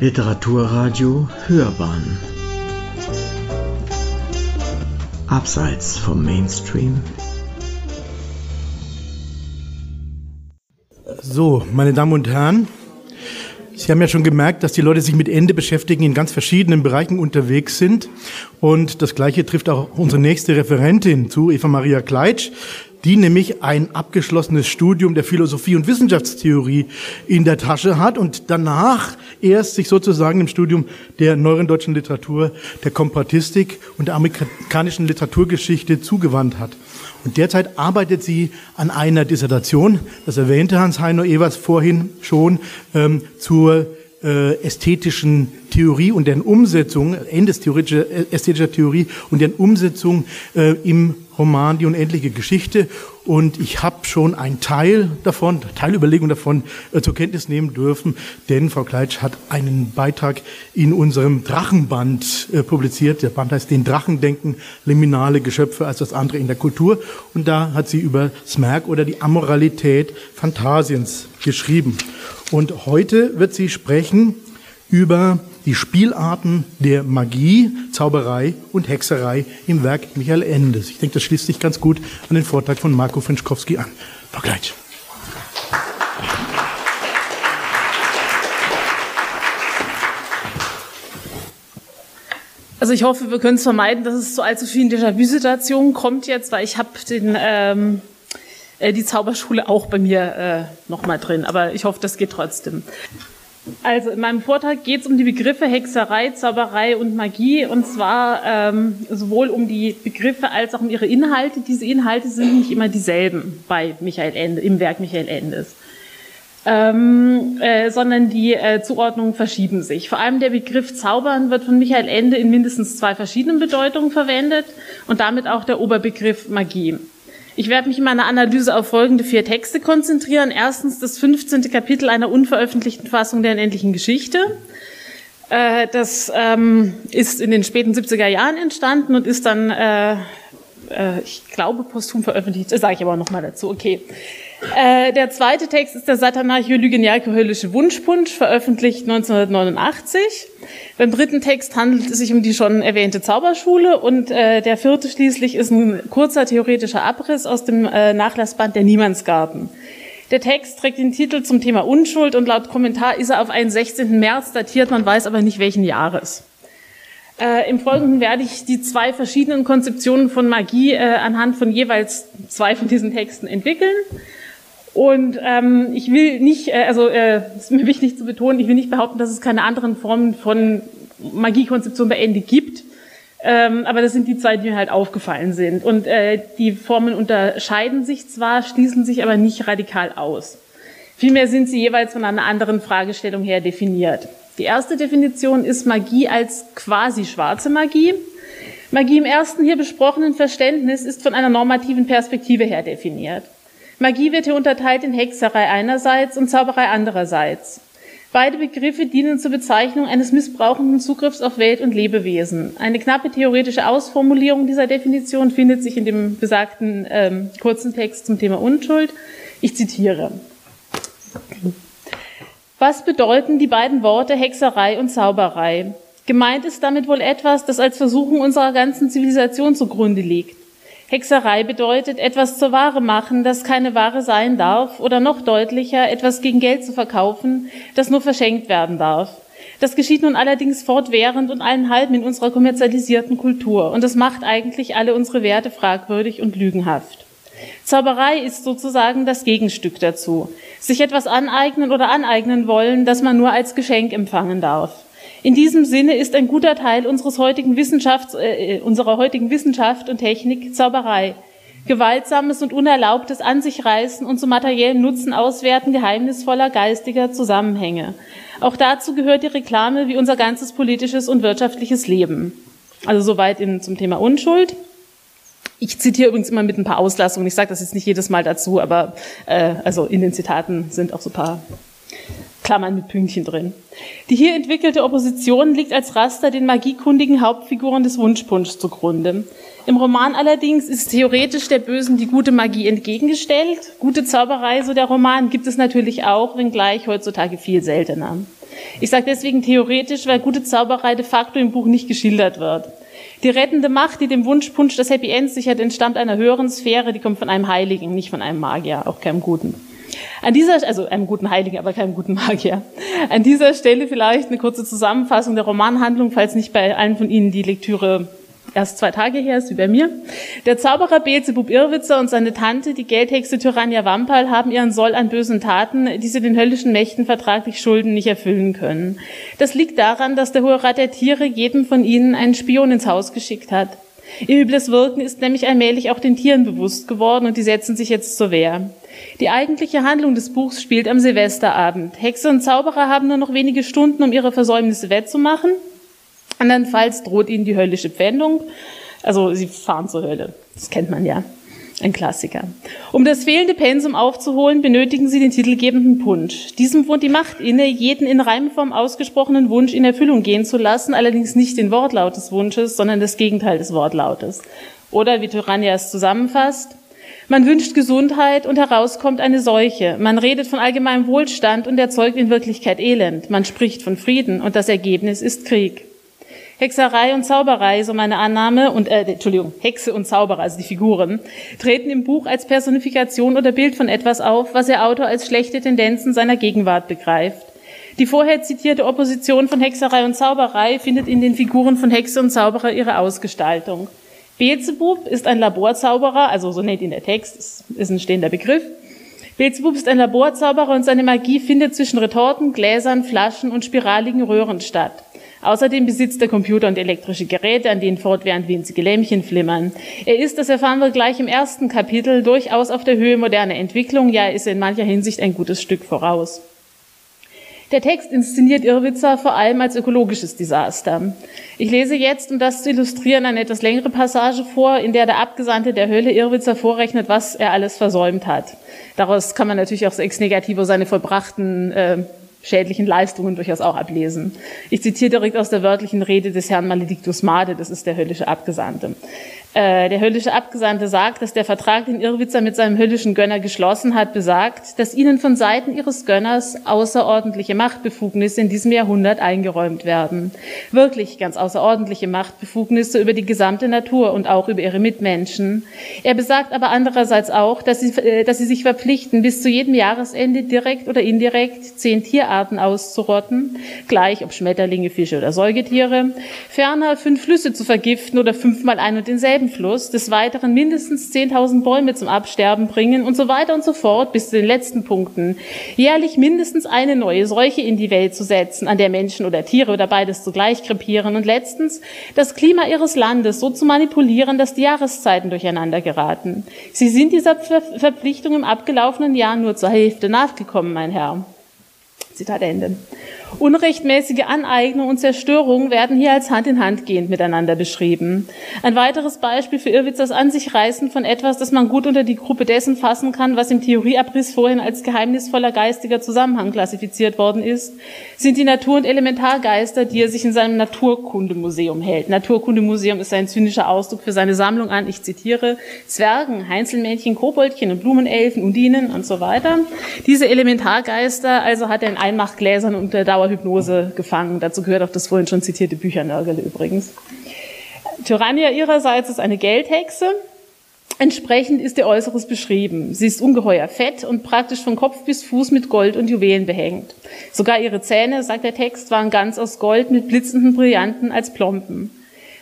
Literaturradio Hörbahn. Abseits vom Mainstream. So, meine Damen und Herren, Sie haben ja schon gemerkt, dass die Leute sich mit Ende beschäftigen, in ganz verschiedenen Bereichen unterwegs sind. Und das Gleiche trifft auch unsere nächste Referentin zu, Eva Maria Kleitsch die nämlich ein abgeschlossenes Studium der Philosophie und Wissenschaftstheorie in der Tasche hat und danach erst sich sozusagen im Studium der neueren deutschen Literatur, der Komparatistik und der amerikanischen Literaturgeschichte zugewandt hat. Und derzeit arbeitet sie an einer Dissertation, das erwähnte Hans-Heino Evers vorhin schon, ähm, zur äh, ästhetischen Theorie und deren Umsetzung, endestheoretischer äh, ästhetischer Theorie und deren Umsetzung äh, im Roman Die unendliche Geschichte. Und ich habe schon einen Teil davon, Teilüberlegung davon äh, zur Kenntnis nehmen dürfen, denn Frau Kleitsch hat einen Beitrag in unserem Drachenband äh, publiziert. Der Band heißt Den Drachendenken, liminale Geschöpfe als das andere in der Kultur. Und da hat sie über Smerk oder die Amoralität Phantasiens geschrieben. Und heute wird sie sprechen über die Spielarten der Magie, Zauberei und Hexerei im Werk Michael Endes. Ich denke, das schließt sich ganz gut an den Vortrag von Marco Fenschkowski an. Kleitsch. Also ich hoffe, wir können es vermeiden, dass es zu allzu vielen Déjà-vu-Situationen kommt jetzt, weil ich habe den ähm, äh, die Zauberschule auch bei mir äh, nochmal drin. Aber ich hoffe, das geht trotzdem. Also in meinem Vortrag geht es um die Begriffe Hexerei, Zauberei und Magie und zwar ähm, sowohl um die Begriffe als auch um ihre Inhalte. Diese Inhalte sind nicht immer dieselben bei Michael Ende, im Werk Michael Endes. Ähm, äh, sondern die äh, Zuordnungen verschieben sich. Vor allem der Begriff Zaubern wird von Michael Ende in mindestens zwei verschiedenen Bedeutungen verwendet und damit auch der Oberbegriff Magie. Ich werde mich in meiner Analyse auf folgende vier Texte konzentrieren. Erstens das 15. Kapitel einer unveröffentlichten Fassung der unendlichen Geschichte. Äh, das ähm, ist in den späten 70er Jahren entstanden und ist dann, äh, äh, ich glaube, posthum veröffentlicht. Das sage ich aber noch mal dazu. Okay. Äh, der zweite Text ist der Satanarche Lügenjake Höllische Wunschpunsch, veröffentlicht 1989. Beim dritten Text handelt es sich um die schon erwähnte Zauberschule und äh, der vierte schließlich ist ein kurzer theoretischer Abriss aus dem äh, Nachlassband Der Niemandsgarten. Der Text trägt den Titel zum Thema Unschuld und laut Kommentar ist er auf einen 16. März datiert, man weiß aber nicht welchen Jahres. Äh, Im Folgenden werde ich die zwei verschiedenen Konzeptionen von Magie äh, anhand von jeweils zwei von diesen Texten entwickeln. Und ähm, ich will nicht, äh, also äh, ist mir wichtig zu betonen, ich will nicht behaupten, dass es keine anderen Formen von Magiekonzeption bei Ende gibt. Ähm, aber das sind die zwei, die mir halt aufgefallen sind. Und äh, die Formen unterscheiden sich zwar, schließen sich aber nicht radikal aus. Vielmehr sind sie jeweils von einer anderen Fragestellung her definiert. Die erste Definition ist Magie als quasi schwarze Magie. Magie im ersten hier besprochenen Verständnis ist von einer normativen Perspektive her definiert. Magie wird hier unterteilt in Hexerei einerseits und Zauberei andererseits. Beide Begriffe dienen zur Bezeichnung eines missbrauchenden Zugriffs auf Welt und Lebewesen. Eine knappe theoretische Ausformulierung dieser Definition findet sich in dem besagten ähm, kurzen Text zum Thema Unschuld. Ich zitiere. Was bedeuten die beiden Worte Hexerei und Zauberei? Gemeint ist damit wohl etwas, das als Versuchung unserer ganzen Zivilisation zugrunde liegt. Hexerei bedeutet etwas zur Ware machen, das keine Ware sein darf, oder noch deutlicher, etwas gegen Geld zu verkaufen, das nur verschenkt werden darf. Das geschieht nun allerdings fortwährend und allen Halben in unserer kommerzialisierten Kultur, und das macht eigentlich alle unsere Werte fragwürdig und lügenhaft. Zauberei ist sozusagen das Gegenstück dazu. Sich etwas aneignen oder aneignen wollen, das man nur als Geschenk empfangen darf. In diesem Sinne ist ein guter Teil unseres heutigen Wissenschafts, äh, äh, unserer heutigen Wissenschaft und Technik Zauberei. Gewaltsames und unerlaubtes An sich reißen und zu materiellen Nutzen auswerten geheimnisvoller geistiger Zusammenhänge. Auch dazu gehört die Reklame wie unser ganzes politisches und wirtschaftliches Leben. Also soweit in, zum Thema Unschuld. Ich zitiere übrigens immer mit ein paar Auslassungen. Ich sage das jetzt nicht jedes Mal dazu, aber äh, also in den Zitaten sind auch so ein paar Klammern mit Pünktchen drin. Die hier entwickelte Opposition liegt als Raster den magiekundigen Hauptfiguren des Wunschpunschs zugrunde. Im Roman allerdings ist theoretisch der Bösen die gute Magie entgegengestellt. Gute Zauberei, so der Roman, gibt es natürlich auch, wenngleich heutzutage viel seltener. Ich sage deswegen theoretisch, weil gute Zauberei de facto im Buch nicht geschildert wird. Die rettende Macht, die dem Wunschpunsch das Happy End sichert, entstammt einer höheren Sphäre, die kommt von einem Heiligen, nicht von einem Magier, auch keinem Guten. An dieser, also einem guten Heiligen, aber keinem guten Magier. An dieser Stelle vielleicht eine kurze Zusammenfassung der Romanhandlung, falls nicht bei allen von Ihnen die Lektüre erst zwei Tage her ist, wie bei mir. Der Zauberer Beelzebub Irrwitzer und seine Tante, die Geldhexe Tyrannia Wampal, haben ihren Soll an bösen Taten, die sie den höllischen Mächten vertraglich schulden, nicht erfüllen können. Das liegt daran, dass der Hohe Rat der Tiere jedem von ihnen einen Spion ins Haus geschickt hat. Ihr übles Wirken ist nämlich allmählich auch den Tieren bewusst geworden und die setzen sich jetzt zur Wehr. Die eigentliche Handlung des Buchs spielt am Silvesterabend. Hexe und Zauberer haben nur noch wenige Stunden, um ihre Versäumnisse wettzumachen. Andernfalls droht ihnen die höllische Pfändung. Also sie fahren zur Hölle. Das kennt man ja. Ein Klassiker. Um das fehlende Pensum aufzuholen, benötigen sie den titelgebenden Punsch. Diesem wohnt die Macht inne, jeden in Reimform ausgesprochenen Wunsch in Erfüllung gehen zu lassen, allerdings nicht den Wortlaut des Wunsches, sondern das Gegenteil des Wortlautes. Oder wie Tyrannia es zusammenfasst, man wünscht Gesundheit und herauskommt eine Seuche. Man redet von allgemeinem Wohlstand und erzeugt in Wirklichkeit Elend. Man spricht von Frieden und das Ergebnis ist Krieg. Hexerei und Zauberei, so meine Annahme, und äh, Entschuldigung, Hexe und Zauberer, also die Figuren, treten im Buch als Personifikation oder Bild von etwas auf, was der Autor als schlechte Tendenzen seiner Gegenwart begreift. Die vorher zitierte Opposition von Hexerei und Zauberei findet in den Figuren von Hexe und Zauberer ihre Ausgestaltung. Beelzebub ist ein Laborzauberer, also so nennt ihn der Text, ist ein stehender Begriff. Beelzebub ist ein Laborzauberer und seine Magie findet zwischen Retorten, Gläsern, Flaschen und spiraligen Röhren statt. Außerdem besitzt er Computer und elektrische Geräte, an denen fortwährend winzige Lämpchen flimmern. Er ist, das erfahren wir gleich im ersten Kapitel, durchaus auf der Höhe moderner Entwicklung, ja, ist in mancher Hinsicht ein gutes Stück voraus. Der Text inszeniert Irrwitzer vor allem als ökologisches Desaster. Ich lese jetzt, um das zu illustrieren, eine etwas längere Passage vor, in der der Abgesandte der Hölle Irrwitzer vorrechnet, was er alles versäumt hat. Daraus kann man natürlich auch ex negativo seine vollbrachten äh, schädlichen Leistungen durchaus auch ablesen. Ich zitiere direkt aus der wörtlichen Rede des Herrn Maledictus Made, das ist der höllische Abgesandte. Äh, der höllische Abgesandte sagt, dass der Vertrag, den Irrwitzer mit seinem höllischen Gönner geschlossen hat, besagt, dass ihnen von Seiten ihres Gönners außerordentliche Machtbefugnisse in diesem Jahrhundert eingeräumt werden. Wirklich ganz außerordentliche Machtbefugnisse über die gesamte Natur und auch über ihre Mitmenschen. Er besagt aber andererseits auch, dass sie, äh, dass sie sich verpflichten, bis zu jedem Jahresende direkt oder indirekt zehn Tierarten auszurotten, gleich ob Schmetterlinge, Fische oder Säugetiere, ferner fünf Flüsse zu vergiften oder fünfmal ein und denselben Fluss, des Weiteren mindestens 10.000 Bäume zum Absterben bringen und so weiter und so fort bis zu den letzten Punkten. Jährlich mindestens eine neue Seuche in die Welt zu setzen, an der Menschen oder Tiere oder beides zugleich krepieren und letztens das Klima ihres Landes so zu manipulieren, dass die Jahreszeiten durcheinander geraten. Sie sind dieser Verpflichtung im abgelaufenen Jahr nur zur Hälfte nachgekommen, mein Herr. Zitat Ende. Unrechtmäßige Aneignung und Zerstörung werden hier als Hand in Hand gehend miteinander beschrieben. Ein weiteres Beispiel für Irrwitzers An sich reißen von etwas, das man gut unter die Gruppe dessen fassen kann, was im Theorieabriss vorhin als geheimnisvoller geistiger Zusammenhang klassifiziert worden ist, sind die Natur- und Elementargeister, die er sich in seinem Naturkundemuseum hält. Naturkundemuseum ist ein zynischer Ausdruck für seine Sammlung an, ich zitiere, Zwergen, Heinzelmännchen, Koboldchen und Blumenelfen, Undinen und so weiter. Diese Elementargeister also hat er in Einmachgläsern unter Dauer Dauerhypnose gefangen. Dazu gehört auch das vorhin schon zitierte Büchernörgele übrigens. Tyrannia ihrerseits ist eine Geldhexe. Entsprechend ist ihr Äußeres beschrieben. Sie ist ungeheuer fett und praktisch von Kopf bis Fuß mit Gold und Juwelen behängt. Sogar ihre Zähne, sagt der Text, waren ganz aus Gold mit blitzenden Brillanten als Plomben.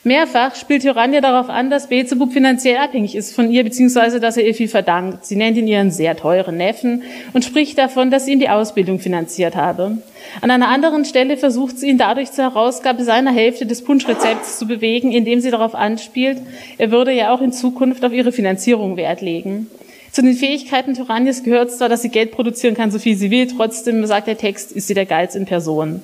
Mehrfach spielt Joranja darauf an, dass Beelzebub finanziell abhängig ist von ihr, beziehungsweise dass er ihr viel verdankt. Sie nennt ihn ihren sehr teuren Neffen und spricht davon, dass sie ihm die Ausbildung finanziert habe. An einer anderen Stelle versucht sie ihn dadurch zur Herausgabe seiner Hälfte des Punschrezepts zu bewegen, indem sie darauf anspielt, er würde ja auch in Zukunft auf ihre Finanzierung Wert legen. Zu den Fähigkeiten Tyrannies gehört zwar, dass sie Geld produzieren kann, so viel sie will, trotzdem, sagt der Text, ist sie der Geiz in Person.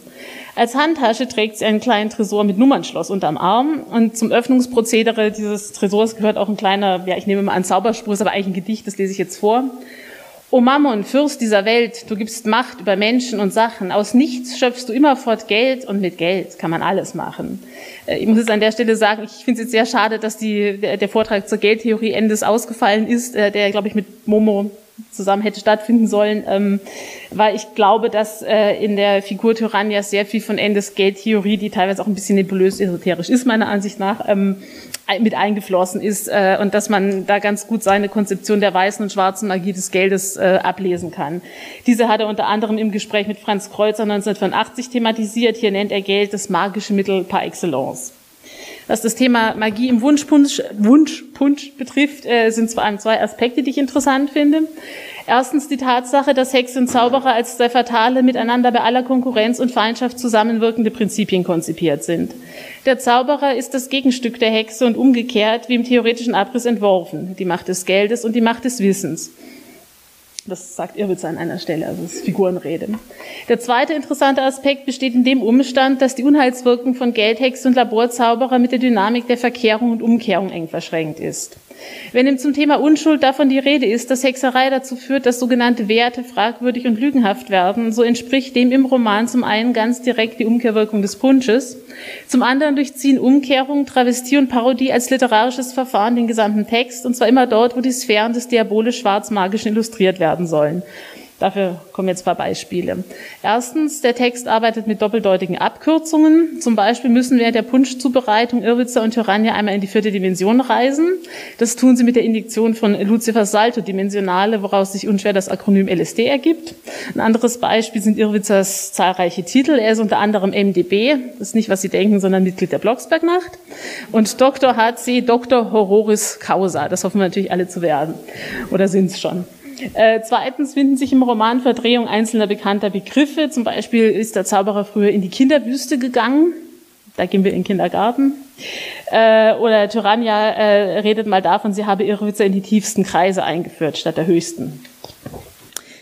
Als Handtasche trägt sie einen kleinen Tresor mit Nummernschloss unterm Arm und zum Öffnungsprozedere dieses Tresors gehört auch ein kleiner, ja, ich nehme mal an Zauberspruch, ist aber eigentlich ein Gedicht, das lese ich jetzt vor. O Mammon, Fürst dieser Welt, du gibst Macht über Menschen und Sachen. Aus nichts schöpfst du immerfort Geld und mit Geld kann man alles machen. Äh, ich muss jetzt an der Stelle sagen, ich finde es jetzt sehr schade, dass die, der, Vortrag zur Geldtheorie Endes ausgefallen ist, äh, der, glaube ich, mit Momo zusammen hätte stattfinden sollen, ähm, weil ich glaube, dass äh, in der Figur Tyrannia sehr viel von Endes Geldtheorie, die teilweise auch ein bisschen nebulös esoterisch ist, meiner Ansicht nach, ähm, mit eingeflossen ist äh, und dass man da ganz gut seine Konzeption der weißen und schwarzen Magie des Geldes äh, ablesen kann. Diese hat er unter anderem im Gespräch mit Franz Kreuzer 1985 thematisiert. Hier nennt er Geld das magische Mittel par excellence. Was das Thema Magie im Wunschpunsch, Wunschpunsch betrifft, äh, sind vor allem zwei Aspekte, die ich interessant finde. Erstens die Tatsache, dass Hexe und Zauberer als zwei fatale, miteinander bei aller Konkurrenz und Feindschaft zusammenwirkende Prinzipien konzipiert sind. Der Zauberer ist das Gegenstück der Hexe und umgekehrt, wie im theoretischen Abriss entworfen, die Macht des Geldes und die Macht des Wissens. Das sagt Irwitz an einer Stelle, also das ist Figurenrede. Der zweite interessante Aspekt besteht in dem Umstand, dass die Unheilswirkung von Geldhexe und Laborzauberer mit der Dynamik der Verkehrung und Umkehrung eng verschränkt ist. Wenn ihm zum Thema Unschuld davon die Rede ist, dass Hexerei dazu führt, dass sogenannte Werte fragwürdig und lügenhaft werden, so entspricht dem im Roman zum einen ganz direkt die Umkehrwirkung des Punsches, zum anderen durchziehen Umkehrung, Travestie und Parodie als literarisches Verfahren den gesamten Text, und zwar immer dort, wo die Sphären des diabolisch-schwarzmagischen illustriert werden sollen. Dafür kommen jetzt ein paar Beispiele. Erstens, der Text arbeitet mit doppeldeutigen Abkürzungen. Zum Beispiel müssen während der Punschzubereitung Irrwitzer und Tyrannia einmal in die vierte Dimension reisen. Das tun sie mit der Injektion von Lucifers Salto-Dimensionale, woraus sich unschwer das Akronym LSD ergibt. Ein anderes Beispiel sind Irrwitzers zahlreiche Titel. Er ist unter anderem MDB, das ist nicht, was Sie denken, sondern Mitglied der Blocksberg-Nacht. Und Dr. HC, Dr. Hororis Causa. Das hoffen wir natürlich alle zu werden. Oder sind es schon. Äh, zweitens finden sich im Roman Verdrehungen einzelner bekannter Begriffe. Zum Beispiel ist der Zauberer früher in die Kinderwüste gegangen. Da gehen wir in den Kindergarten. Äh, oder Tyrannia äh, redet mal davon, sie habe ihre Witze in die tiefsten Kreise eingeführt, statt der höchsten.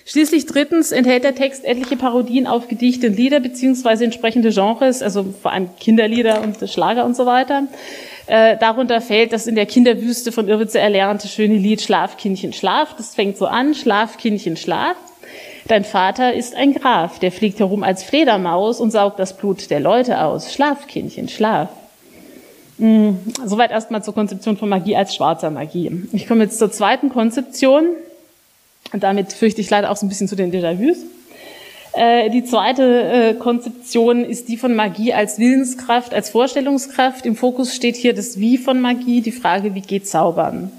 Schließlich drittens enthält der Text etliche Parodien auf Gedichte und Lieder beziehungsweise entsprechende Genres, also vor allem Kinderlieder und Schlager und so weiter. Äh, darunter fällt das in der Kinderwüste von Irwitze erlernte schöne Lied Schlafkindchen Schlaf. Das fängt so an, Schlafkindchen Schlaf. Dein Vater ist ein Graf, der fliegt herum als Fledermaus und saugt das Blut der Leute aus. Schlafkindchen Schlaf. Hm, soweit erstmal zur Konzeption von Magie als schwarzer Magie. Ich komme jetzt zur zweiten Konzeption. Und damit fürchte ich leider auch so ein bisschen zu den Déjà-vus. Äh, die zweite äh, Konzeption ist die von Magie als Willenskraft, als Vorstellungskraft. Im Fokus steht hier das Wie von Magie, die Frage, wie geht Zaubern?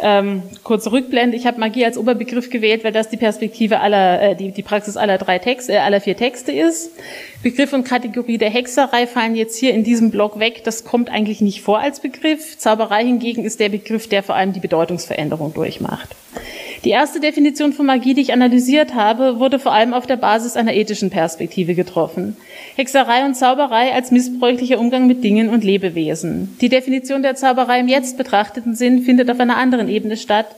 Ähm, kurze Rückblende, ich habe Magie als Oberbegriff gewählt, weil das die Perspektive aller, äh, die, die Praxis aller drei Texte, äh, aller vier Texte ist. Begriff und Kategorie der Hexerei fallen jetzt hier in diesem Block weg. Das kommt eigentlich nicht vor als Begriff. Zauberei hingegen ist der Begriff, der vor allem die Bedeutungsveränderung durchmacht. Die erste Definition von Magie, die ich analysiert habe, wurde vor allem auf der Basis einer ethischen Perspektive getroffen. Hexerei und Zauberei als missbräuchlicher Umgang mit Dingen und Lebewesen. Die Definition der Zauberei im jetzt betrachteten Sinn findet auf einer anderen Ebene statt.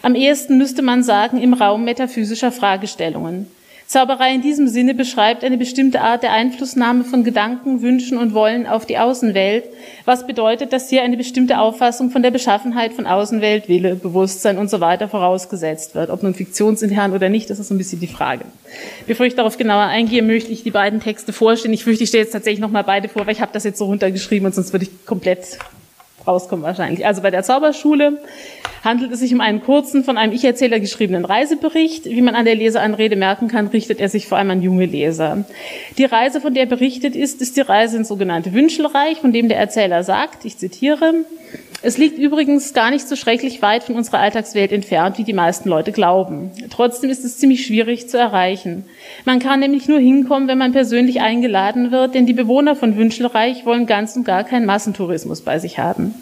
Am ehesten müsste man sagen im Raum metaphysischer Fragestellungen. Zauberei in diesem Sinne beschreibt eine bestimmte Art der Einflussnahme von Gedanken, Wünschen und Wollen auf die Außenwelt, was bedeutet, dass hier eine bestimmte Auffassung von der Beschaffenheit von Außenwelt, Wille, Bewusstsein und so weiter vorausgesetzt wird. Ob nun fiktionsintern oder nicht, das ist so ein bisschen die Frage. Bevor ich darauf genauer eingehe, möchte ich die beiden Texte vorstellen. Ich fürchte, ich stelle jetzt tatsächlich nochmal beide vor, weil ich habe das jetzt so runtergeschrieben und sonst würde ich komplett rauskommen wahrscheinlich. Also bei der Zauberschule handelt es sich um einen kurzen, von einem Ich-Erzähler geschriebenen Reisebericht. Wie man an der Leseanrede merken kann, richtet er sich vor allem an junge Leser. Die Reise, von der berichtet ist, ist die Reise ins sogenannte Wünschelreich, von dem der Erzähler sagt, ich zitiere, es liegt übrigens gar nicht so schrecklich weit von unserer Alltagswelt entfernt, wie die meisten Leute glauben. Trotzdem ist es ziemlich schwierig zu erreichen. Man kann nämlich nur hinkommen, wenn man persönlich eingeladen wird, denn die Bewohner von Wünschelreich wollen ganz und gar keinen Massentourismus bei sich haben.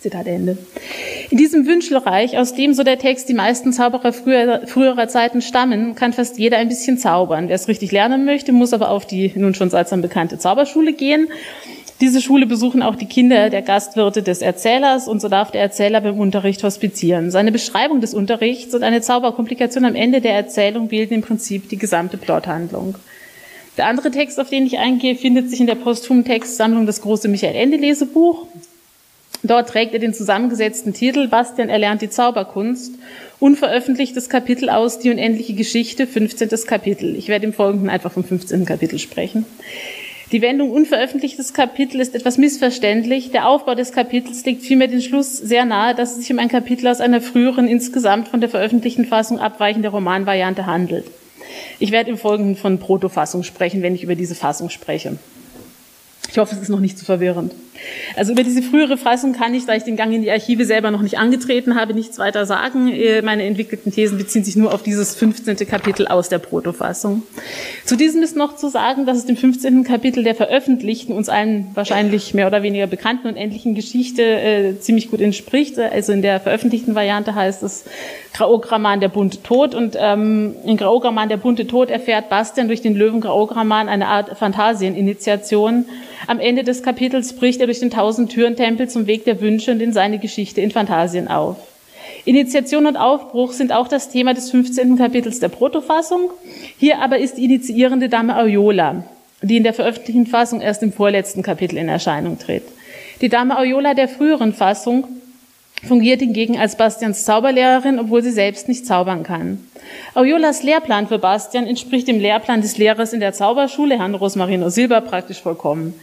Zitat Ende. In diesem Wünschelreich, aus dem, so der Text, die meisten Zauberer früher, früherer Zeiten stammen, kann fast jeder ein bisschen zaubern. Wer es richtig lernen möchte, muss aber auf die nun schon salzam bekannte Zauberschule gehen. Diese Schule besuchen auch die Kinder der Gastwirte des Erzählers und so darf der Erzähler beim Unterricht hospitieren. Seine Beschreibung des Unterrichts und eine Zauberkomplikation am Ende der Erzählung bilden im Prinzip die gesamte Plothandlung. Der andere Text, auf den ich eingehe, findet sich in der posthumen Textsammlung Das große Michael Ende Lesebuch. Dort trägt er den zusammengesetzten Titel Bastian erlernt die Zauberkunst, unveröffentlichtes Kapitel aus Die unendliche Geschichte, 15. Kapitel. Ich werde im Folgenden einfach vom 15. Kapitel sprechen. Die Wendung unveröffentlichtes Kapitel ist etwas missverständlich. Der Aufbau des Kapitels legt vielmehr den Schluss sehr nahe, dass es sich um ein Kapitel aus einer früheren, insgesamt von der veröffentlichten Fassung abweichende Romanvariante handelt. Ich werde im Folgenden von Protofassung sprechen, wenn ich über diese Fassung spreche. Ich hoffe, es ist noch nicht zu verwirrend. Also über diese frühere Fassung kann ich, da ich den Gang in die Archive selber noch nicht angetreten habe, nichts weiter sagen. Äh, meine entwickelten Thesen beziehen sich nur auf dieses 15. Kapitel aus der Protofassung. Zu diesem ist noch zu sagen, dass es dem 15. Kapitel der veröffentlichten, uns allen wahrscheinlich mehr oder weniger bekannten und endlichen Geschichte äh, ziemlich gut entspricht. Also in der veröffentlichten Variante heißt es Graograman der bunte Tod und ähm, in Graograman der bunte Tod erfährt Bastian durch den Löwen Graograman eine Art Fantasieninitiation. Am Ende des Kapitels bricht er durch den Tausend-Türen-Tempel zum Weg der Wünsche und in seine Geschichte in Fantasien auf. Initiation und Aufbruch sind auch das Thema des 15. Kapitels der Protofassung. Hier aber ist die initiierende Dame Aoyola, die in der veröffentlichten Fassung erst im vorletzten Kapitel in Erscheinung tritt. Die Dame Aoyola der früheren Fassung fungiert hingegen als Bastians Zauberlehrerin, obwohl sie selbst nicht zaubern kann. Auriolas Lehrplan für Bastian entspricht dem Lehrplan des Lehrers in der Zauberschule, Herrn Rosmarino Silber, praktisch vollkommen.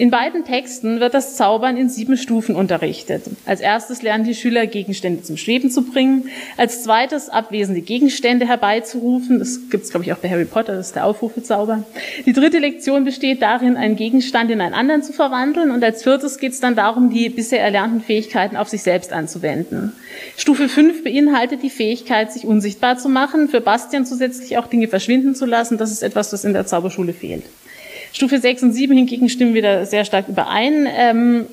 In beiden Texten wird das Zaubern in sieben Stufen unterrichtet. Als erstes lernen die Schüler, Gegenstände zum Schweben zu bringen. Als zweites, abwesende Gegenstände herbeizurufen. Das gibt es, glaube ich, auch bei Harry Potter, das ist der Aufrufezauber. Die dritte Lektion besteht darin, einen Gegenstand in einen anderen zu verwandeln. Und als viertes geht es dann darum, die bisher erlernten Fähigkeiten auf sich selbst anzuwenden. Stufe 5 beinhaltet die Fähigkeit, sich unsichtbar zu machen, für Bastian zusätzlich auch Dinge verschwinden zu lassen. Das ist etwas, das in der Zauberschule fehlt. Stufe 6 und 7 hingegen stimmen wieder sehr stark überein. Ähm,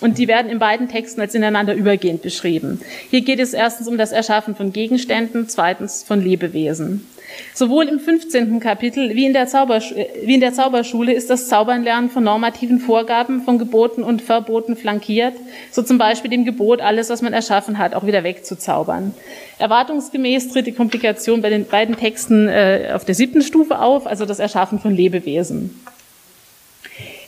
und die werden in beiden Texten als ineinander übergehend beschrieben. Hier geht es erstens um das Erschaffen von Gegenständen, zweitens von Lebewesen. Sowohl im 15. Kapitel wie in, der wie in der Zauberschule ist das Zaubernlernen von normativen Vorgaben, von Geboten und Verboten flankiert, so zum Beispiel dem Gebot, alles, was man erschaffen hat, auch wieder wegzuzaubern. Erwartungsgemäß tritt die Komplikation bei den beiden Texten äh, auf der siebten Stufe auf, also das Erschaffen von Lebewesen.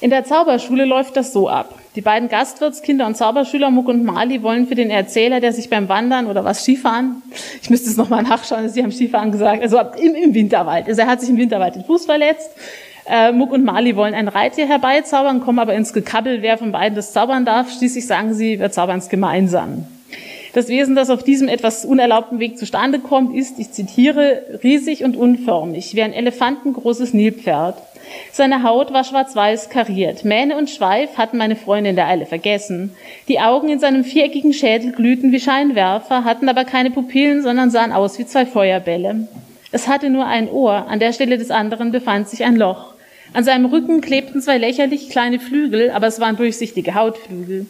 In der Zauberschule läuft das so ab. Die beiden Gastwirtskinder und Zauberschüler Muck und Mali wollen für den Erzähler, der sich beim Wandern oder was Skifahren, ich müsste es nochmal nachschauen, Sie haben Skifahren gesagt, also im, im Winterwald. Also er hat sich im Winterwald den Fuß verletzt. Äh, Muck und Mali wollen ein Reittier herbeizaubern, kommen aber ins Gekabbel, wer von beiden das zaubern darf. Schließlich sagen sie, wir zaubern es gemeinsam. Das Wesen, das auf diesem etwas unerlaubten Weg zustande kommt, ist, ich zitiere, riesig und unförmig, wie ein elefantengroßes Nilpferd. Seine Haut war schwarz-weiß kariert. Mähne und Schweif hatten meine Freunde in der Eile vergessen. Die Augen in seinem viereckigen Schädel glühten wie Scheinwerfer, hatten aber keine Pupillen, sondern sahen aus wie zwei Feuerbälle. Es hatte nur ein Ohr, an der Stelle des anderen befand sich ein Loch. An seinem Rücken klebten zwei lächerlich kleine Flügel, aber es waren durchsichtige Hautflügel.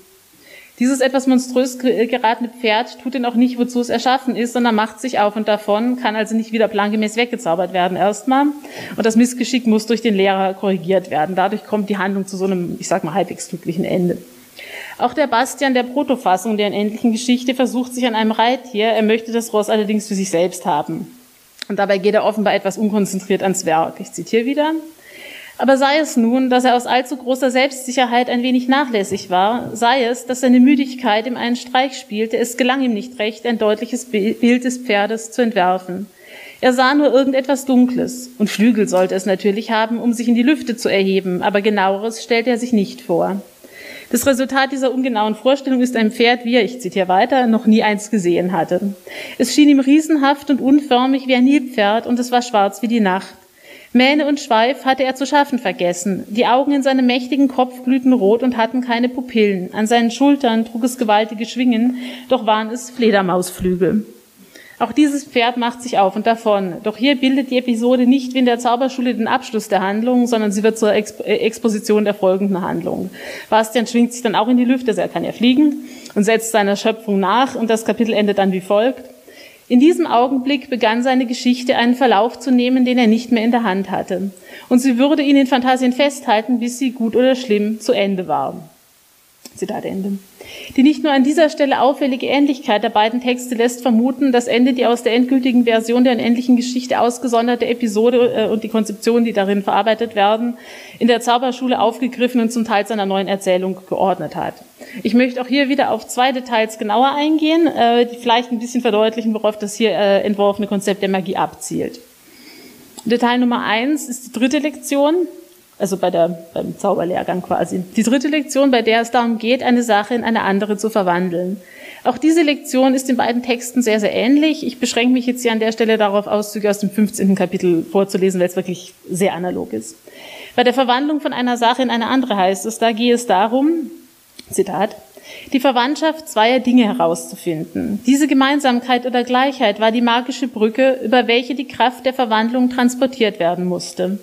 Dieses etwas monströs geratene Pferd tut denn auch nicht, wozu es erschaffen ist, sondern macht sich auf und davon, kann also nicht wieder plangemäß weggezaubert werden erstmal. Und das Missgeschick muss durch den Lehrer korrigiert werden. Dadurch kommt die Handlung zu so einem, ich sag mal, halbwegs glücklichen Ende. Auch der Bastian der Protofassung der unendlichen Geschichte versucht sich an einem Reittier. Er möchte das Ross allerdings für sich selbst haben. Und dabei geht er offenbar etwas unkonzentriert ans Werk. Ich zitiere wieder. Aber sei es nun, dass er aus allzu großer Selbstsicherheit ein wenig nachlässig war, sei es, dass seine Müdigkeit ihm einen Streich spielte, es gelang ihm nicht recht, ein deutliches Bild des Pferdes zu entwerfen. Er sah nur irgendetwas Dunkles, und Flügel sollte es natürlich haben, um sich in die Lüfte zu erheben, aber genaueres stellte er sich nicht vor. Das Resultat dieser ungenauen Vorstellung ist ein Pferd, wie er, ich zitiere weiter, noch nie eins gesehen hatte. Es schien ihm riesenhaft und unförmig wie ein Nilpferd, und es war schwarz wie die Nacht. Mähne und Schweif hatte er zu schaffen vergessen. Die Augen in seinem mächtigen Kopf glühten rot und hatten keine Pupillen. An seinen Schultern trug es gewaltige Schwingen, doch waren es Fledermausflügel. Auch dieses Pferd macht sich auf und davon. Doch hier bildet die Episode nicht wie in der Zauberschule den Abschluss der Handlung, sondern sie wird zur Exp äh, Exposition der folgenden Handlung. Bastian schwingt sich dann auch in die Lüfte, also er kann ja fliegen und setzt seiner Schöpfung nach und das Kapitel endet dann wie folgt. In diesem Augenblick begann seine Geschichte einen Verlauf zu nehmen, den er nicht mehr in der Hand hatte. Und sie würde ihn in Fantasien festhalten, bis sie gut oder schlimm zu Ende war. Zitat Ende. Die nicht nur an dieser Stelle auffällige Ähnlichkeit der beiden Texte lässt vermuten, dass Ende die aus der endgültigen Version der unendlichen Geschichte ausgesonderte Episode äh, und die Konzeptionen, die darin verarbeitet werden, in der Zauberschule aufgegriffen und zum Teil seiner neuen Erzählung geordnet hat. Ich möchte auch hier wieder auf zwei Details genauer eingehen, äh, die vielleicht ein bisschen verdeutlichen, worauf das hier äh, entworfene Konzept der Magie abzielt. Detail Nummer eins ist die dritte Lektion. Also bei der, beim Zauberlehrgang quasi. Die dritte Lektion, bei der es darum geht, eine Sache in eine andere zu verwandeln. Auch diese Lektion ist in beiden Texten sehr, sehr ähnlich. Ich beschränke mich jetzt hier an der Stelle darauf, Auszüge aus dem 15. Kapitel vorzulesen, weil es wirklich sehr analog ist. Bei der Verwandlung von einer Sache in eine andere heißt es, da gehe es darum, Zitat, die Verwandtschaft zweier Dinge herauszufinden. Diese Gemeinsamkeit oder Gleichheit war die magische Brücke, über welche die Kraft der Verwandlung transportiert werden musste.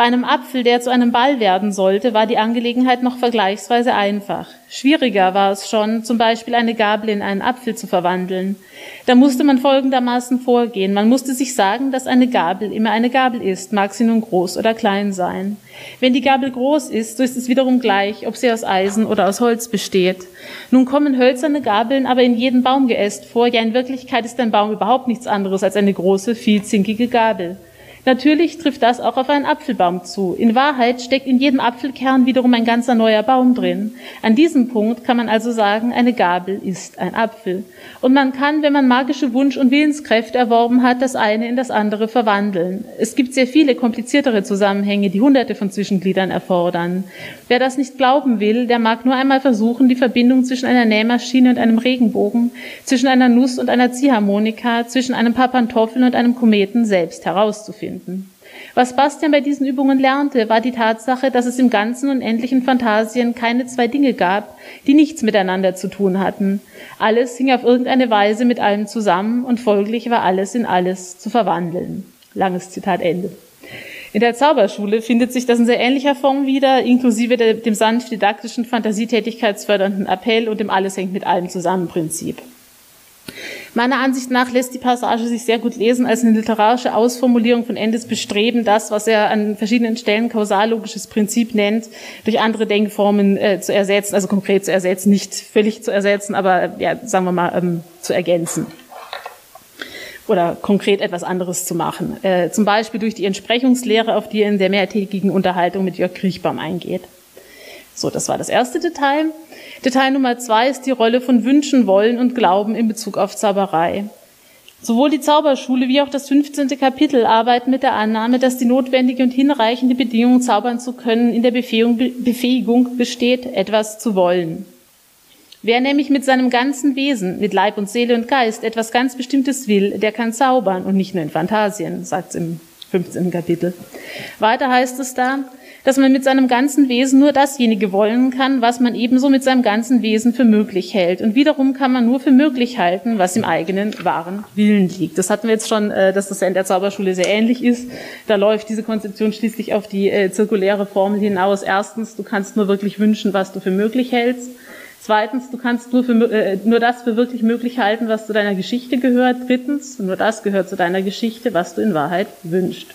Bei einem Apfel, der zu einem Ball werden sollte, war die Angelegenheit noch vergleichsweise einfach. Schwieriger war es schon, zum Beispiel eine Gabel in einen Apfel zu verwandeln. Da musste man folgendermaßen vorgehen. Man musste sich sagen, dass eine Gabel immer eine Gabel ist, mag sie nun groß oder klein sein. Wenn die Gabel groß ist, so ist es wiederum gleich, ob sie aus Eisen oder aus Holz besteht. Nun kommen hölzerne Gabeln aber in jedem Baumgeäst vor. Ja, in Wirklichkeit ist ein Baum überhaupt nichts anderes als eine große, vielzinkige Gabel. Natürlich trifft das auch auf einen Apfelbaum zu. In Wahrheit steckt in jedem Apfelkern wiederum ein ganzer neuer Baum drin. An diesem Punkt kann man also sagen, eine Gabel ist ein Apfel. Und man kann, wenn man magische Wunsch- und Willenskräfte erworben hat, das eine in das andere verwandeln. Es gibt sehr viele kompliziertere Zusammenhänge, die hunderte von Zwischengliedern erfordern. Wer das nicht glauben will, der mag nur einmal versuchen, die Verbindung zwischen einer Nähmaschine und einem Regenbogen, zwischen einer Nuss und einer Ziehharmonika, zwischen einem Paar Pantoffeln und einem Kometen selbst herauszufinden finden. Was Bastian bei diesen Übungen lernte, war die Tatsache, dass es im ganzen unendlichen Fantasien keine zwei Dinge gab, die nichts miteinander zu tun hatten. Alles hing auf irgendeine Weise mit allem zusammen und folglich war alles in alles zu verwandeln. Langes Zitat Ende. In der Zauberschule findet sich das in sehr ähnlicher Form wieder, inklusive dem sanft didaktischen, fantasietätigkeitsfördernden Appell und dem Alles hängt mit allem zusammen Prinzip. Meiner Ansicht nach lässt die Passage sich sehr gut lesen als eine literarische Ausformulierung von Endes Bestreben, das, was er an verschiedenen Stellen kausallogisches Prinzip nennt, durch andere Denkformen äh, zu ersetzen, also konkret zu ersetzen, nicht völlig zu ersetzen, aber ja, sagen wir mal, ähm, zu ergänzen oder konkret etwas anderes zu machen. Äh, zum Beispiel durch die Entsprechungslehre, auf die er in der mehrtägigen Unterhaltung mit Jörg Kriechbaum eingeht. So, das war das erste Detail. Detail Nummer zwei ist die Rolle von Wünschen, Wollen und Glauben in Bezug auf Zauberei. Sowohl die Zauberschule wie auch das 15. Kapitel arbeiten mit der Annahme, dass die notwendige und hinreichende Bedingung, zaubern zu können, in der Befähigung besteht, etwas zu wollen. Wer nämlich mit seinem ganzen Wesen, mit Leib und Seele und Geist etwas ganz Bestimmtes will, der kann zaubern und nicht nur in Fantasien, sagt es im 15. Kapitel. Weiter heißt es da, dass man mit seinem ganzen Wesen nur dasjenige wollen kann, was man ebenso mit seinem ganzen Wesen für möglich hält. Und wiederum kann man nur für möglich halten, was im eigenen wahren Willen liegt. Das hatten wir jetzt schon, äh, dass das in der Zauberschule sehr ähnlich ist. Da läuft diese Konzeption schließlich auf die äh, zirkuläre Formel hinaus. Erstens, du kannst nur wirklich wünschen, was du für möglich hältst. Zweitens, du kannst nur, für, äh, nur das für wirklich möglich halten, was zu deiner Geschichte gehört. Drittens, nur das gehört zu deiner Geschichte, was du in Wahrheit wünschst.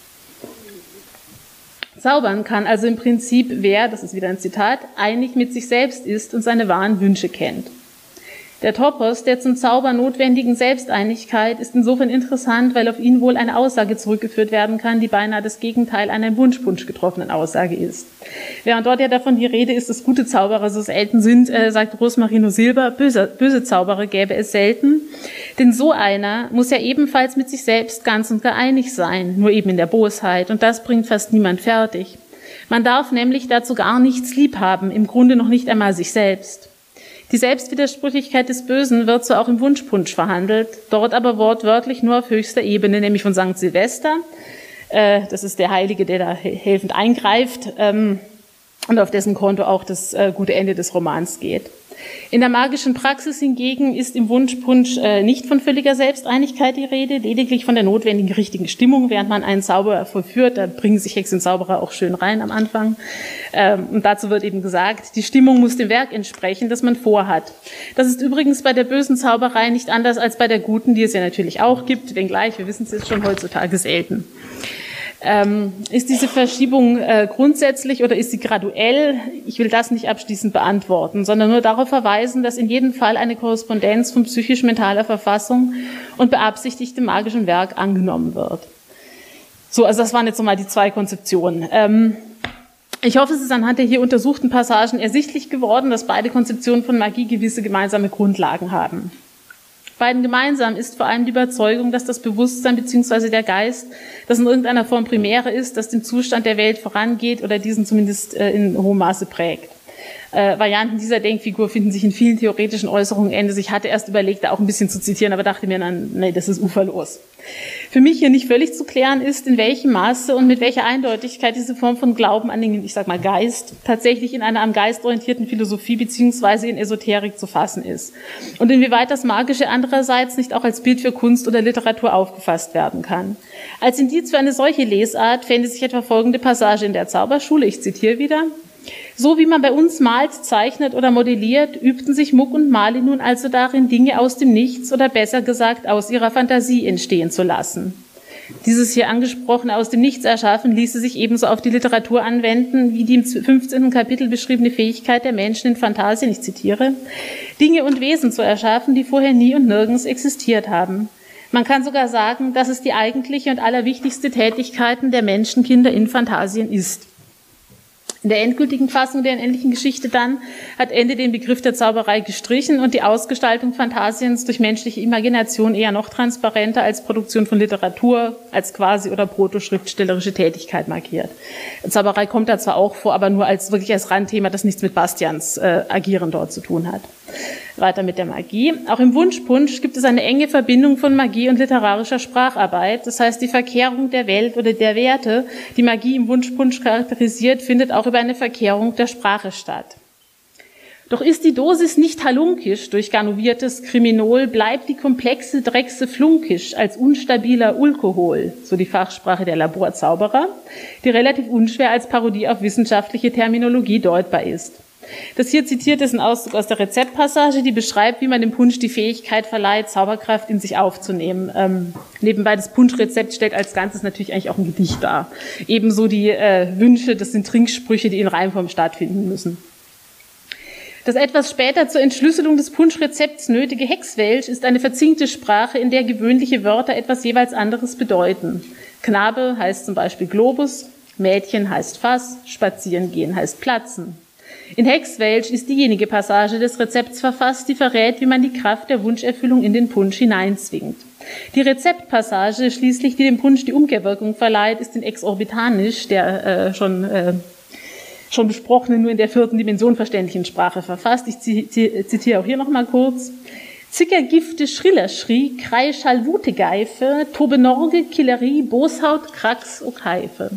Zaubern kann also im Prinzip wer, das ist wieder ein Zitat, einig mit sich selbst ist und seine wahren Wünsche kennt. Der Topos der zum Zauber notwendigen Selbsteinigkeit ist insofern interessant, weil auf ihn wohl eine Aussage zurückgeführt werden kann, die beinahe das Gegenteil einer Wunschpunsch getroffenen Aussage ist. Während dort ja davon die Rede ist, dass gute Zauberer so selten sind, äh, sagt Rosmarino Silber, böse, böse Zauberer gäbe es selten. Denn so einer muss ja ebenfalls mit sich selbst ganz und gar einig sein, nur eben in der Bosheit. Und das bringt fast niemand fertig. Man darf nämlich dazu gar nichts lieb haben, im Grunde noch nicht einmal sich selbst. Die Selbstwidersprüchlichkeit des Bösen wird so auch im Wunschpunsch verhandelt, dort aber wortwörtlich nur auf höchster Ebene, nämlich von St. Silvester. Äh, das ist der Heilige, der da helfend eingreift ähm, und auf dessen Konto auch das äh, gute Ende des Romans geht. In der magischen Praxis hingegen ist im Wunschpunsch äh, nicht von völliger Selbsteinigkeit die Rede, lediglich von der notwendigen richtigen Stimmung, während man einen Zauberer vollführt. Da bringen sich Hex und Zauberer auch schön rein am Anfang. Ähm, und dazu wird eben gesagt, die Stimmung muss dem Werk entsprechen, das man vorhat. Das ist übrigens bei der bösen Zauberei nicht anders als bei der guten, die es ja natürlich auch gibt, wenngleich, wir wissen es jetzt schon heutzutage selten. Ähm, ist diese Verschiebung äh, grundsätzlich oder ist sie graduell? Ich will das nicht abschließend beantworten, sondern nur darauf verweisen, dass in jedem Fall eine Korrespondenz von psychisch-mentaler Verfassung und beabsichtigtem magischen Werk angenommen wird. So, also das waren jetzt nochmal die zwei Konzeptionen. Ähm, ich hoffe, es ist anhand der hier untersuchten Passagen ersichtlich geworden, dass beide Konzeptionen von Magie gewisse gemeinsame Grundlagen haben. Beiden gemeinsam ist vor allem die Überzeugung, dass das Bewusstsein bzw. der Geist, das in irgendeiner Form Primäre ist, das den Zustand der Welt vorangeht oder diesen zumindest äh, in hohem Maße prägt. Äh, Varianten dieser Denkfigur finden sich in vielen theoretischen Äußerungen Endes. Ich hatte erst überlegt, da auch ein bisschen zu zitieren, aber dachte mir dann, nee, das ist uferlos. Für mich hier nicht völlig zu klären ist, in welchem Maße und mit welcher Eindeutigkeit diese Form von Glauben an den, ich sag mal, Geist tatsächlich in einer am Geist orientierten Philosophie beziehungsweise in Esoterik zu fassen ist. Und inwieweit das Magische andererseits nicht auch als Bild für Kunst oder Literatur aufgefasst werden kann. Als Indiz für eine solche Lesart fände sich etwa folgende Passage in der Zauberschule, ich zitiere wieder. So wie man bei uns malt, zeichnet oder modelliert, übten sich Muck und Mali nun also darin, Dinge aus dem Nichts oder besser gesagt aus ihrer Fantasie entstehen zu lassen. Dieses hier angesprochene aus dem Nichts erschaffen ließe sich ebenso auf die Literatur anwenden, wie die im 15. Kapitel beschriebene Fähigkeit der Menschen in Fantasien, ich zitiere, Dinge und Wesen zu erschaffen, die vorher nie und nirgends existiert haben. Man kann sogar sagen, dass es die eigentliche und allerwichtigste Tätigkeiten der Menschenkinder in Fantasien ist. In der endgültigen Fassung der unendlichen Geschichte dann hat Ende den Begriff der Zauberei gestrichen und die Ausgestaltung Phantasiens durch menschliche Imagination eher noch transparenter als Produktion von Literatur, als quasi oder protoschriftstellerische Tätigkeit markiert. Zauberei kommt da zwar auch vor, aber nur als wirklich als Randthema, das nichts mit Bastians äh, Agieren dort zu tun hat. Weiter mit der Magie. Auch im Wunschpunsch gibt es eine enge Verbindung von Magie und literarischer Spracharbeit. Das heißt, die Verkehrung der Welt oder der Werte, die Magie im Wunschpunsch charakterisiert, findet auch über eine Verkehrung der Sprache statt. Doch ist die Dosis nicht halunkisch durch garnoviertes Kriminol, bleibt die komplexe Dreckse flunkisch als unstabiler Alkohol, so die Fachsprache der Laborzauberer, die relativ unschwer als Parodie auf wissenschaftliche Terminologie deutbar ist. Das hier zitiert ist ein Auszug aus der Rezeptpassage, die beschreibt, wie man dem Punsch die Fähigkeit verleiht, Zauberkraft in sich aufzunehmen. Ähm, nebenbei, das Punschrezept stellt als Ganzes natürlich eigentlich auch ein Gedicht dar. Ebenso die äh, Wünsche, das sind Trinksprüche, die in Reimform stattfinden müssen. Das etwas später zur Entschlüsselung des Punschrezepts nötige Hexwelsch ist eine verzinkte Sprache, in der gewöhnliche Wörter etwas jeweils anderes bedeuten. Knabe heißt zum Beispiel Globus, Mädchen heißt Fass, spazieren gehen heißt Platzen. In Hexwelsch ist diejenige Passage des Rezepts verfasst, die verrät, wie man die Kraft der Wunscherfüllung in den Punsch hineinzwingt. Die Rezeptpassage schließlich, die dem Punsch die Umkehrwirkung verleiht, ist in Exorbitanisch, der äh, schon, äh, schon besprochenen, nur in der vierten Dimension verständlichen Sprache verfasst. Ich zitiere auch hier nochmal kurz. Zickergifte, Schriller schrie, Krei, Schalwute, Geife, Tobenorge, Killerie, Boshaut, Krax, Okeife.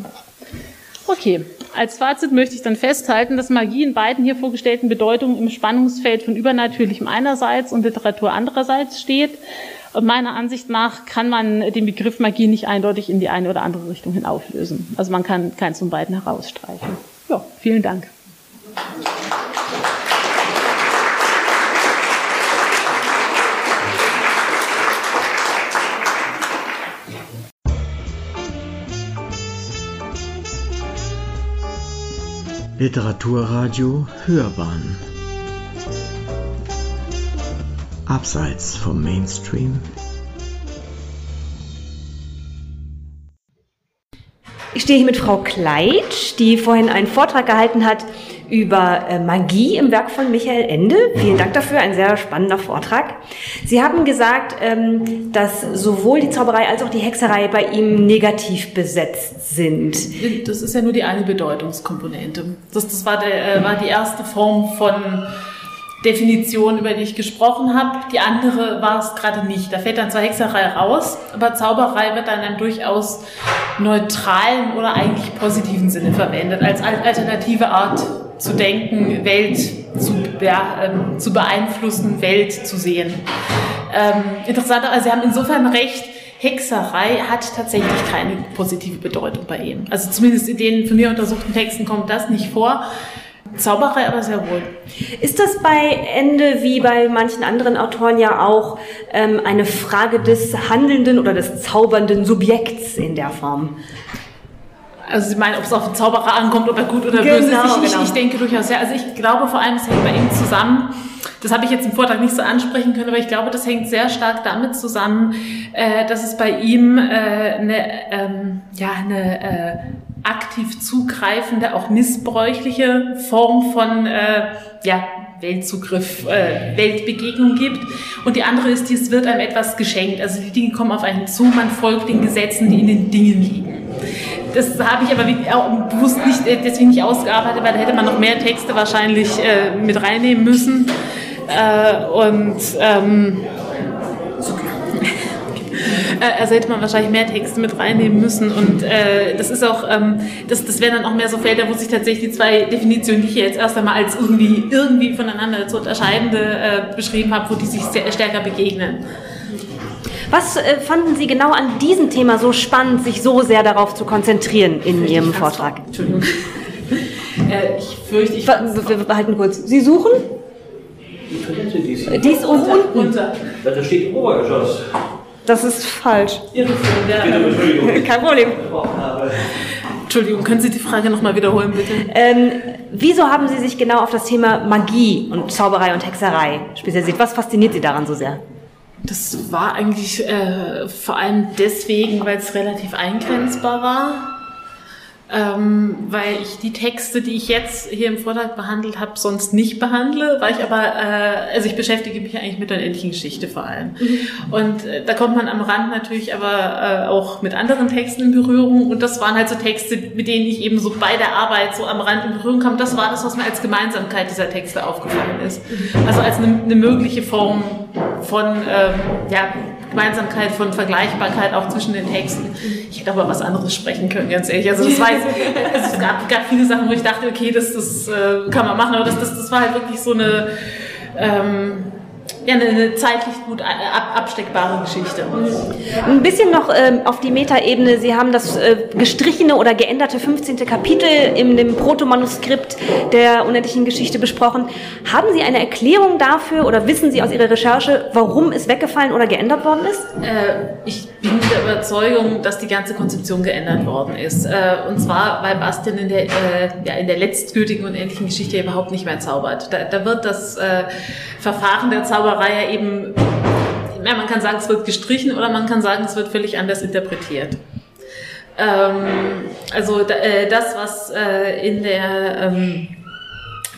Okay, als Fazit möchte ich dann festhalten, dass Magie in beiden hier vorgestellten Bedeutungen im Spannungsfeld von Übernatürlichem einerseits und Literatur andererseits steht. Meiner Ansicht nach kann man den Begriff Magie nicht eindeutig in die eine oder andere Richtung hin auflösen. Also man kann keins von beiden herausstreichen. Ja, vielen Dank. Literaturradio Hörbahn. Abseits vom Mainstream. Ich stehe hier mit Frau Kleitsch, die vorhin einen Vortrag gehalten hat über äh, Magie im Werk von Michael Ende. Vielen Dank dafür, ein sehr spannender Vortrag. Sie haben gesagt, ähm, dass sowohl die Zauberei als auch die Hexerei bei ihm negativ besetzt sind. Das ist ja nur die eine Bedeutungskomponente. Das, das war, der, äh, war die erste Form von Definition, über die ich gesprochen habe. Die andere war es gerade nicht. Da fällt dann zwar Hexerei raus, aber Zauberei wird dann in einem durchaus neutralen oder eigentlich positiven Sinne verwendet, als alternative Art zu denken, Welt zu, ja, ähm, zu beeinflussen, Welt zu sehen. Ähm, interessant, also Sie haben insofern recht, Hexerei hat tatsächlich keine positive Bedeutung bei ihm. Also zumindest in den von mir untersuchten Texten kommt das nicht vor. Zauberei aber sehr wohl. Ist das bei Ende wie bei manchen anderen Autoren ja auch ähm, eine Frage des handelnden oder des zaubernden Subjekts in der Form? Also Sie meinen, ob es auf den Zauberer ankommt, ob er gut oder genau, böse ist. Ich, genau. ich, ich denke durchaus ja. Also ich glaube vor allem, es hängt bei ihm zusammen. Das habe ich jetzt im Vortrag nicht so ansprechen können, aber ich glaube, das hängt sehr stark damit zusammen, äh, dass es bei ihm äh, eine, ähm, ja, eine äh, aktiv zugreifende, auch missbräuchliche Form von äh, ja, Weltzugriff, äh, Weltbegegnung gibt. Und die andere ist, es wird einem etwas geschenkt. Also die Dinge kommen auf einen zu, man folgt den Gesetzen, die in den Dingen liegen. Das habe ich aber bewusst nicht, äh, deswegen nicht ausgearbeitet, weil da hätte man noch mehr Texte wahrscheinlich äh, mit reinnehmen müssen. Äh, und ähm, äh, also hätte man wahrscheinlich mehr Texte mit reinnehmen müssen. Und äh, das ist auch, ähm, das, das wären dann auch mehr so Felder, wo sich tatsächlich die zwei Definitionen, die ich jetzt erst einmal als irgendwie, irgendwie voneinander zu unterscheidende äh, beschrieben habe, wo die sich stärker begegnen. Was äh, fanden Sie genau an diesem Thema so spannend, sich so sehr darauf zu konzentrieren in Ihrem Vortrag? Entschuldigung. äh, ich fürchte, ich. Wir behalten kurz. Sie suchen? Die ist, unten. Unter. Da steht Obergeschoss. Das ist falsch. Kein Problem. Entschuldigung, können Sie die Frage nochmal wiederholen, bitte? Ähm, wieso haben Sie sich genau auf das Thema Magie und Zauberei und Hexerei spezialisiert? Was fasziniert Sie daran so sehr? Das war eigentlich äh, vor allem deswegen, weil es relativ eingrenzbar war ähm, weil ich die Texte, die ich jetzt hier im Vortrag behandelt habe, sonst nicht behandle, weil ich aber, äh, also ich beschäftige mich eigentlich mit der unendlichen Geschichte vor allem. Mhm. Und äh, da kommt man am Rand natürlich aber äh, auch mit anderen Texten in Berührung und das waren halt so Texte, mit denen ich eben so bei der Arbeit so am Rand in Berührung kam. Das war das, was mir als Gemeinsamkeit dieser Texte aufgefallen ist. Also als eine, eine mögliche Form von, ähm, ja, Gemeinsamkeit von Vergleichbarkeit auch zwischen den Texten. Ich hätte aber was anderes sprechen können, ganz ehrlich. Also das war jetzt, also es gab, gab viele Sachen, wo ich dachte, okay, das, das äh, kann man machen, aber das, das, das war halt wirklich so eine ähm, ja, eine, eine zeitlich gut ab, absteckbare Geschichte. Ein bisschen noch ähm, auf die Metaebene. Sie haben das äh, gestrichene oder geänderte 15. Kapitel in dem Protomanuskript der unendlichen Geschichte besprochen. Haben Sie eine Erklärung dafür oder wissen Sie aus Ihrer Recherche, warum es weggefallen oder geändert worden ist? Äh, ich bin der Überzeugung, dass die ganze Konzeption geändert worden ist. Äh, und zwar, weil Bastian in der, äh, ja, in der letztgültigen unendlichen Geschichte überhaupt nicht mehr zaubert. Da, da wird das äh, Verfahren der Zauberei Zauberei ja eben, ja, man kann sagen, es wird gestrichen oder man kann sagen, es wird völlig anders interpretiert. Ähm, also äh, das, was äh, in der ähm,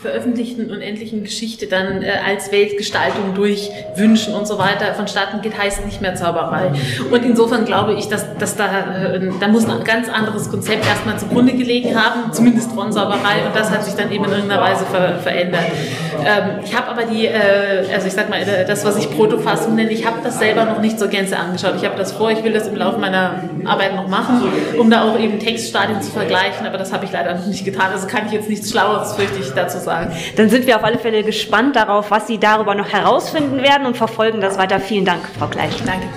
veröffentlichten unendlichen Geschichte dann äh, als Weltgestaltung durch Wünschen und so weiter vonstatten geht, heißt nicht mehr Zauberei. Und insofern glaube ich, dass, dass da, äh, da muss ein ganz anderes Konzept erstmal zugrunde gelegen haben, zumindest von Zauberei, und das hat sich dann eben in irgendeiner Weise ver verändert. Ähm, ich habe aber die, äh, also ich sag mal, äh, das, was ich Protofassung nenne, ich habe das selber noch nicht zur Gänze angeschaut. Ich habe das vor, ich will das im Laufe meiner Arbeit noch machen, um da auch eben Textstadien zu vergleichen, aber das habe ich leider noch nicht getan. Also kann ich jetzt nichts Schlaueres, fürchte ich, dazu sagen sagen. Dann sind wir auf alle Fälle gespannt darauf, was Sie darüber noch herausfinden werden und verfolgen das weiter. Vielen Dank, Frau Gleich. Danke.